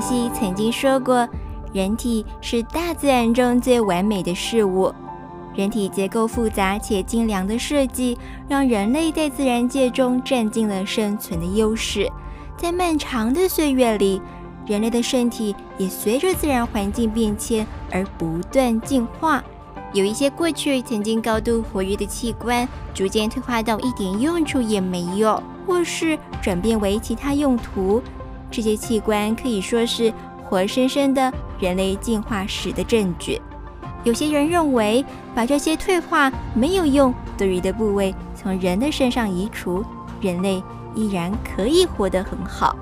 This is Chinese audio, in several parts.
西曾经说过，人体是大自然中最完美的事物。人体结构复杂且精良的设计，让人类在自然界中占尽了生存的优势。在漫长的岁月里，人类的身体也随着自然环境变迁而不断进化。有一些过去曾经高度活跃的器官，逐渐退化到一点用处也没有，或是转变为其他用途。这些器官可以说是活生生的人类进化史的证据。有些人认为，把这些退化没有用、多余的部位从人的身上移除，人类依然可以活得很好。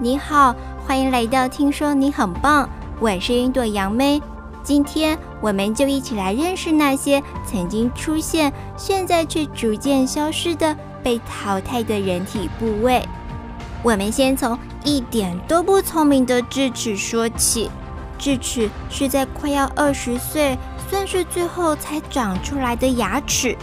你好，欢迎来到听说你很棒，我是云朵杨妹。今天我们就一起来认识那些曾经出现、现在却逐渐消失的被淘汰的人体部位。我们先从一点都不聪明的智齿说起。智齿是在快要二十岁，算是最后才长出来的牙齿。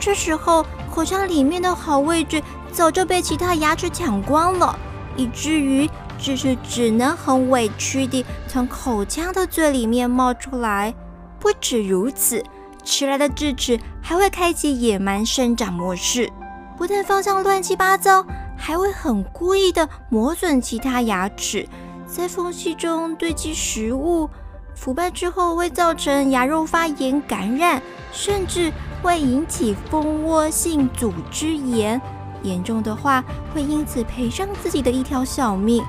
这时候，口腔里面的好位置早就被其他牙齿抢光了，以至于智齿只能很委屈地从口腔的最里面冒出来。不止如此，迟来的智齿还会开启野蛮生长模式，不但方向乱七八糟，还会很故意地磨损其他牙齿。在缝隙中堆积食物，腐败之后会造成牙肉发炎感染，甚至会引起蜂窝性组织炎，严重的话会因此赔上自己的一条小命。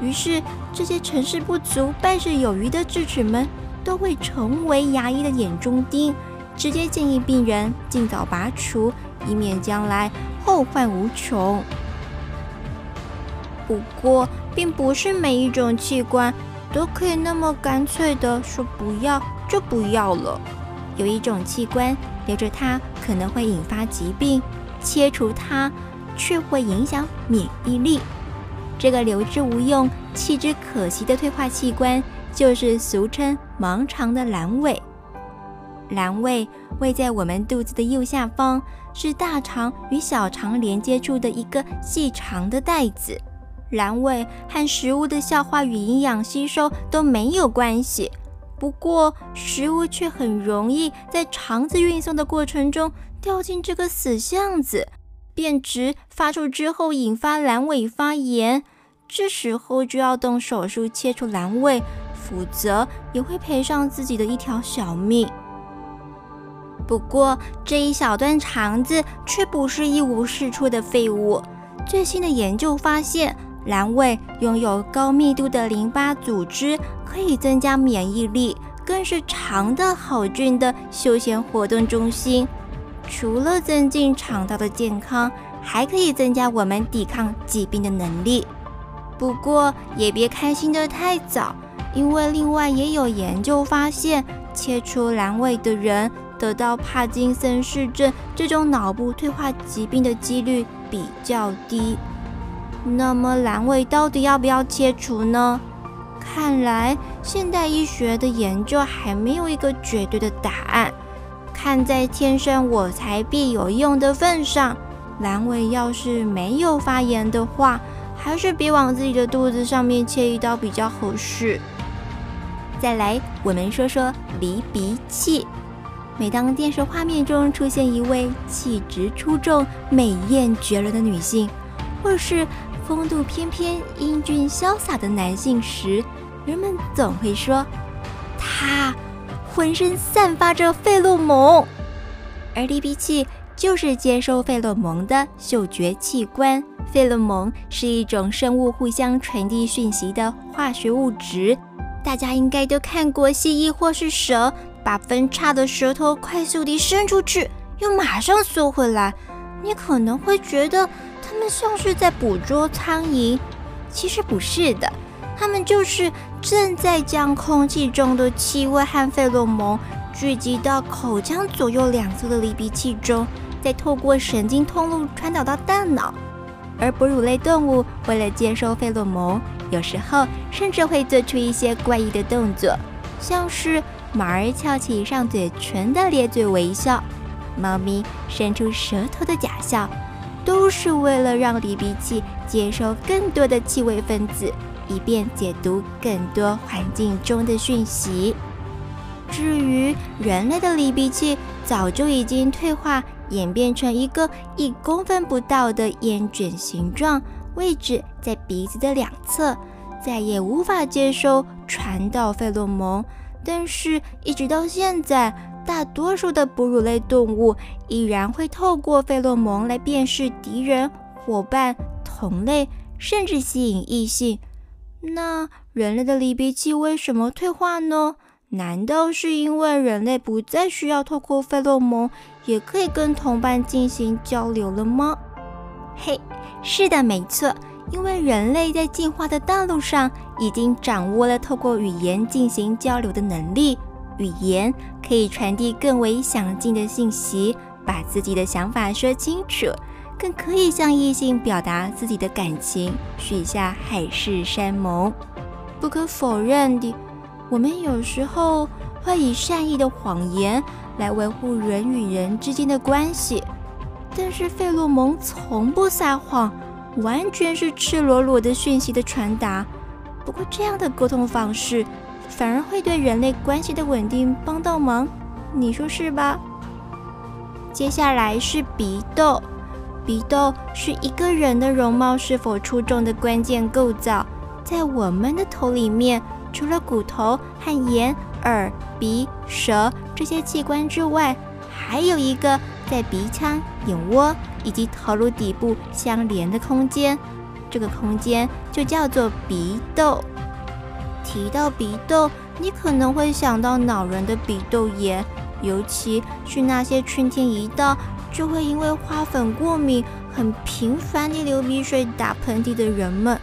于是，这些成事不足败事有余的智齿们都会成为牙医的眼中钉，直接建议病人尽早拔除，以免将来后患无穷。不过，并不是每一种器官都可以那么干脆地说不要就不要了。有一种器官留着它可能会引发疾病，切除它却会影响免疫力。这个留之无用、弃之可惜的退化器官，就是俗称盲肠的阑尾。阑尾位在我们肚子的右下方，是大肠与小肠连接处的一个细长的带子。阑尾和食物的消化与营养吸收都没有关系，不过食物却很容易在肠子运送的过程中掉进这个死巷子，变质发臭之后引发阑尾发炎，这时候就要动手术切除阑尾，否则也会赔上自己的一条小命。不过这一小段肠子却不是一无是处的废物，最新的研究发现。阑尾拥有高密度的淋巴组织，可以增加免疫力，更是肠道好菌的休闲活动中心。除了增进肠道的健康，还可以增加我们抵抗疾病的能力。不过也别开心的太早，因为另外也有研究发现，切除阑尾的人得到帕金森氏症这种脑部退化疾病的几率比较低。那么阑尾到底要不要切除呢？看来现代医学的研究还没有一个绝对的答案。看在天生我材必有用的份上，阑尾要是没有发炎的话，还是别往自己的肚子上面切一刀比较合适。再来，我们说说离鼻器。每当电视画面中出现一位气质出众、美艳绝伦的女性，或是风度翩翩、英俊潇洒的男性时，人们总会说他浑身散发着费洛蒙，而离鼻器就是接收费洛蒙的嗅觉器官。费洛蒙是一种生物互相传递讯息的化学物质，大家应该都看过蜥蜴或是蛇把分叉的舌头快速地伸出去，又马上缩回来。你可能会觉得。它们像是在捕捉苍蝇，其实不是的，它们就是正在将空气中的气味和费洛蒙聚集到口腔左右两侧的离鼻器中，再透过神经通路传导到大脑。而哺乳类动物为了接收费洛蒙，有时候甚至会做出一些怪异的动作，像是马儿翘起上嘴唇的咧嘴微笑，猫咪伸出舌头的假笑。都是为了让离鼻器接收更多的气味分子，以便解读更多环境中的讯息。至于人类的离鼻器，早就已经退化，演变成一个一公分不到的烟卷形状，位置在鼻子的两侧，再也无法接收传导费洛蒙。但是，一直到现在，大多数的哺乳类动物依然会透过费洛蒙来辨识敌人、伙伴、同类，甚至吸引异性。那人类的离别器为什么退化呢？难道是因为人类不再需要透过费洛蒙，也可以跟同伴进行交流了吗？嘿，是的，没错，因为人类在进化的道路上已经掌握了透过语言进行交流的能力。语言可以传递更为详尽的信息，把自己的想法说清楚，更可以向异性表达自己的感情，许下海誓山盟。不可否认的。我们有时候会以善意的谎言来维护人与人之间的关系，但是费洛蒙从不撒谎，完全是赤裸裸的讯息的传达。不过这样的沟通方式反而会对人类关系的稳定帮到忙，你说是吧？接下来是鼻窦，鼻窦是一个人的容貌是否出众的关键构造，在我们的头里面。除了骨头和眼、耳、鼻、舌这些器官之外，还有一个在鼻腔、眼窝以及头颅底部相连的空间，这个空间就叫做鼻窦。提到鼻窦，你可能会想到恼人的鼻窦炎，尤其是那些春天一到就会因为花粉过敏，很频繁地流鼻水、打喷嚏的人们。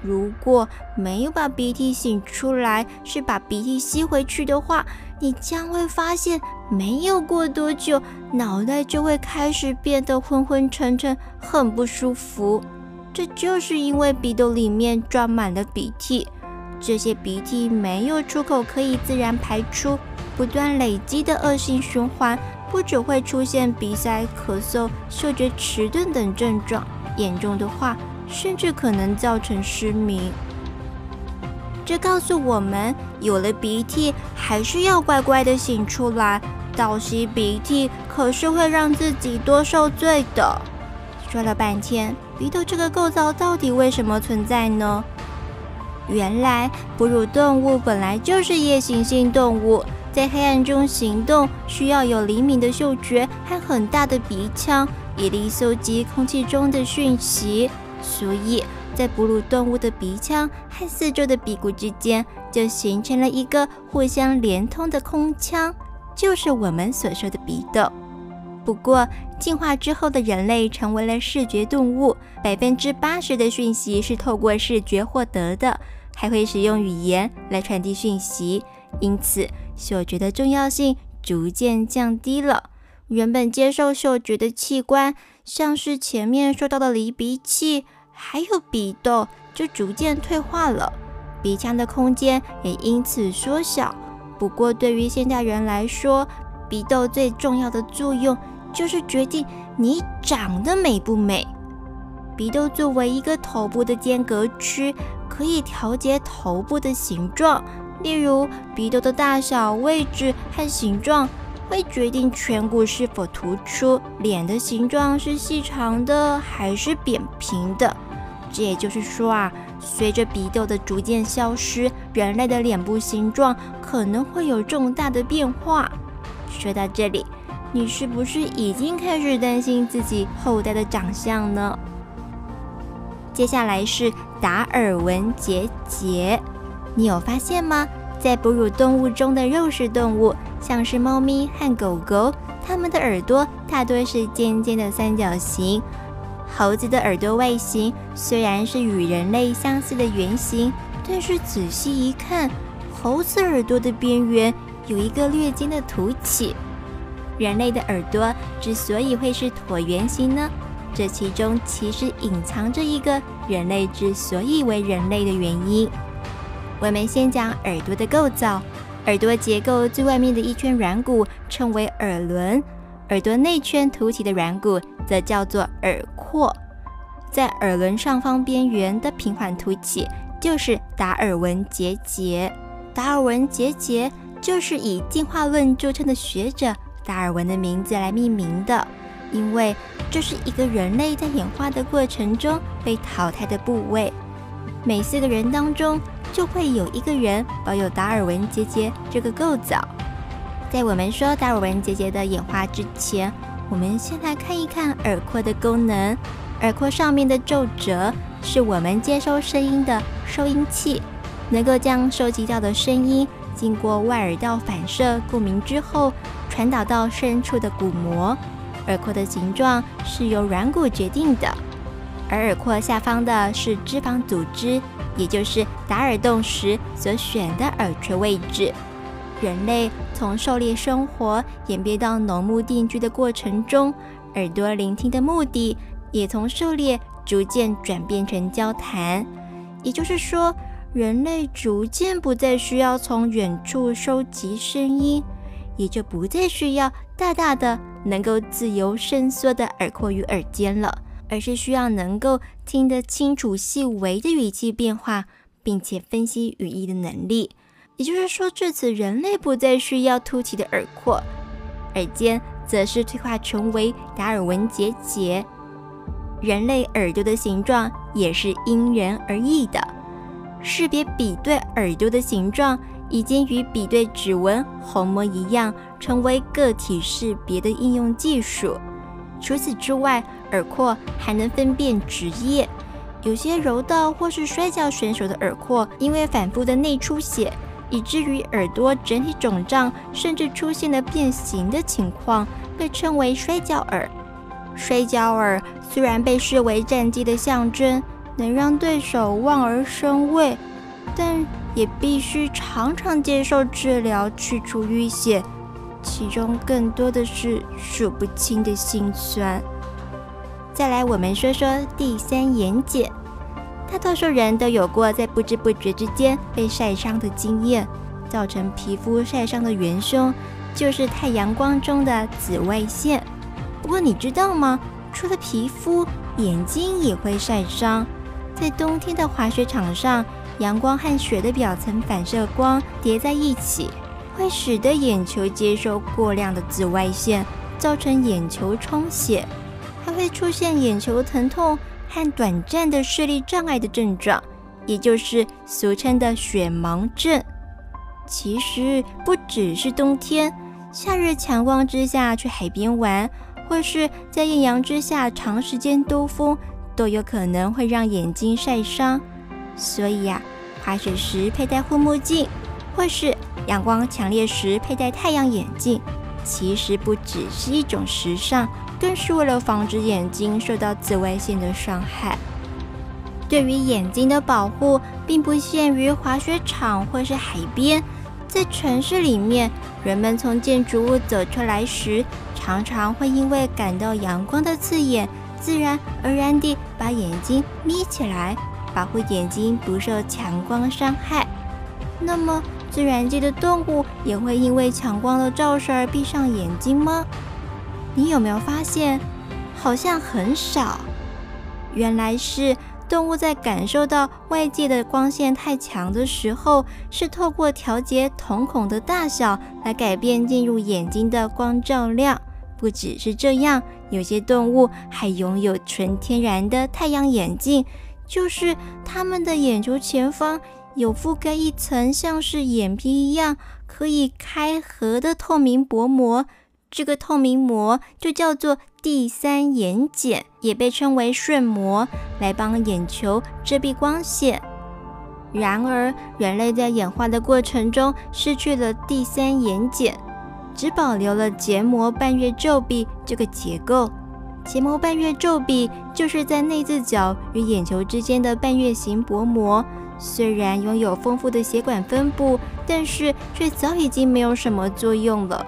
如果没有把鼻涕擤出来，是把鼻涕吸回去的话，你将会发现，没有过多久，脑袋就会开始变得昏昏沉沉，很不舒服。这就是因为鼻窦里面装满了鼻涕，这些鼻涕没有出口可以自然排出，不断累积的恶性循环，不只会出现鼻塞、咳嗽、嗅觉迟钝等症状，严重的话，甚至可能造成失明。这告诉我们，有了鼻涕还是要乖乖的擤出来。倒吸鼻涕可是会让自己多受罪的。说了半天，鼻窦这个构造到底为什么存在呢？原来，哺乳动物本来就是夜行性动物，在黑暗中行动需要有灵敏的嗅觉和很大的鼻腔，以利搜集空气中的讯息。所以在哺乳动物的鼻腔和四周的鼻骨之间，就形成了一个互相连通的空腔，就是我们所说的鼻窦。不过，进化之后的人类成为了视觉动物，百分之八十的讯息是透过视觉获得的，还会使用语言来传递讯息，因此嗅觉的重要性逐渐降低了。原本接受嗅觉的器官，像是前面说到的离鼻器，还有鼻窦，就逐渐退化了，鼻腔的空间也因此缩小。不过，对于现代人来说，鼻窦最重要的作用就是决定你长得美不美。鼻窦作为一个头部的间隔区，可以调节头部的形状，例如鼻窦的大小、位置和形状。会决定颧骨是否突出，脸的形状是细长的还是扁平的。这也就是说啊，随着鼻窦的逐渐消失，人类的脸部形状可能会有重大的变化。说到这里，你是不是已经开始担心自己后代的长相呢？接下来是达尔文结节，你有发现吗？在哺乳动物中的肉食动物，像是猫咪和狗狗，它们的耳朵大多是尖尖的三角形。猴子的耳朵外形虽然是与人类相似的圆形，但是仔细一看，猴子耳朵的边缘有一个略尖的凸起。人类的耳朵之所以会是椭圆形呢？这其中其实隐藏着一个人类之所以为人类的原因。我们先讲耳朵的构造。耳朵结构最外面的一圈软骨称为耳轮，耳朵内圈凸起的软骨则叫做耳廓。在耳轮上方边缘的平缓凸起就是达尔文结节。达尔文结节就是以进化论著称的学者达尔文的名字来命名的，因为这是一个人类在演化的过程中被淘汰的部位。每四个人当中就会有一个人保有达尔文结节这个构造。在我们说达尔文结节的演化之前，我们先来看一看耳廓的功能。耳廓上面的皱褶是我们接收声音的收音器，能够将收集到的声音经过外耳道反射共鸣之后，传导到深处的鼓膜。耳廓的形状是由软骨决定的，而耳廓下方的是脂肪组织，也就是打耳洞时所选的耳垂位置。人类从狩猎生活演变到农牧定居的过程中，耳朵聆听的目的也从狩猎逐渐转变成交谈。也就是说，人类逐渐不再需要从远处收集声音，也就不再需要大大的能够自由伸缩的耳廓与耳尖了，而是需要能够听得清楚细微的语气变化，并且分析语义的能力。也就是说，至此人类不再需要凸起的耳廓，耳尖则是退化成为达尔文结节。人类耳朵的形状也是因人而异的，识别比对耳朵的形状已经与比对指纹、虹膜一样，成为个体识别的应用技术。除此之外，耳廓还能分辨职业，有些柔道或是摔跤选手的耳廓因为反复的内出血。以至于耳朵整体肿胀，甚至出现了变形的情况，被称为摔跤耳。摔跤耳虽然被视为战绩的象征，能让对手望而生畏，但也必须常常接受治疗去除淤血，其中更多的是数不清的心酸。再来，我们说说第三眼睑。大多数人都有过在不知不觉之间被晒伤的经验，造成皮肤晒伤的元凶就是太阳光中的紫外线。不过你知道吗？除了皮肤，眼睛也会晒伤。在冬天的滑雪场上，阳光和雪的表层反射光叠在一起，会使得眼球接收过量的紫外线，造成眼球充血，还会出现眼球疼痛。和短暂的视力障碍的症状，也就是俗称的雪盲症。其实不只是冬天，夏日强光之下去海边玩，或是在艳阳之下长时间兜风，都有可能会让眼睛晒伤。所以呀，滑雪时佩戴护目镜，或是阳光强烈时佩戴太阳眼镜，其实不只是一种时尚。更是为了防止眼睛受到紫外线的伤害。对于眼睛的保护，并不限于滑雪场或是海边，在城市里面，人们从建筑物走出来时，常常会因为感到阳光的刺眼，自然而然地把眼睛眯起来，保护眼睛不受强光伤害。那么，自然界的动物也会因为强光的照射而闭上眼睛吗？你有没有发现，好像很少？原来是动物在感受到外界的光线太强的时候，是透过调节瞳孔的大小来改变进入眼睛的光照量。不只是这样，有些动物还拥有纯天然的太阳眼镜，就是它们的眼球前方有覆盖一层像是眼皮一样可以开合的透明薄膜。这个透明膜就叫做第三眼睑，也被称为瞬膜，来帮眼球遮蔽光线。然而，人类在演化的过程中失去了第三眼睑，只保留了结膜半月皱壁这个结构。结膜半月皱壁就是在内眦角与眼球之间的半月形薄膜，虽然拥有丰富的血管分布，但是却早已经没有什么作用了。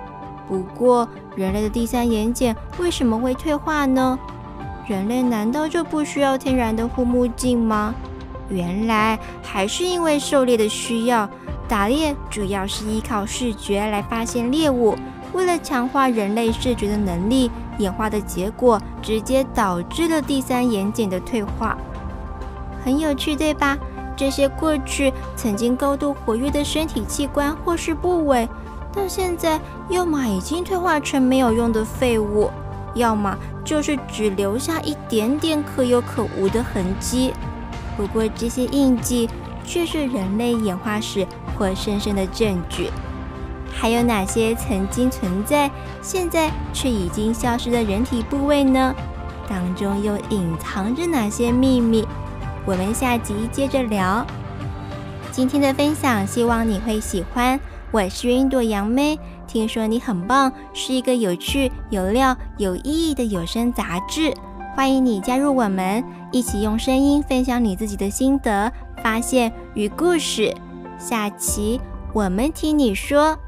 不过，人类的第三眼睑为什么会退化呢？人类难道就不需要天然的护目镜吗？原来还是因为狩猎的需要，打猎主要是依靠视觉来发现猎物。为了强化人类视觉的能力，演化的结果直接导致了第三眼睑的退化。很有趣，对吧？这些过去曾经高度活跃的身体器官或是部位，到现在要么已经退化成没有用的废物，要么就是只留下一点点可有可无的痕迹。不过这些印记却是人类演化史活生生的证据。还有哪些曾经存在，现在却已经消失的人体部位呢？当中又隐藏着哪些秘密？我们下集接着聊。今天的分享，希望你会喜欢。我是云朵杨妹，听说你很棒，是一个有趣、有料、有意义的有声杂志。欢迎你加入我们，一起用声音分享你自己的心得、发现与故事。下期我们听你说。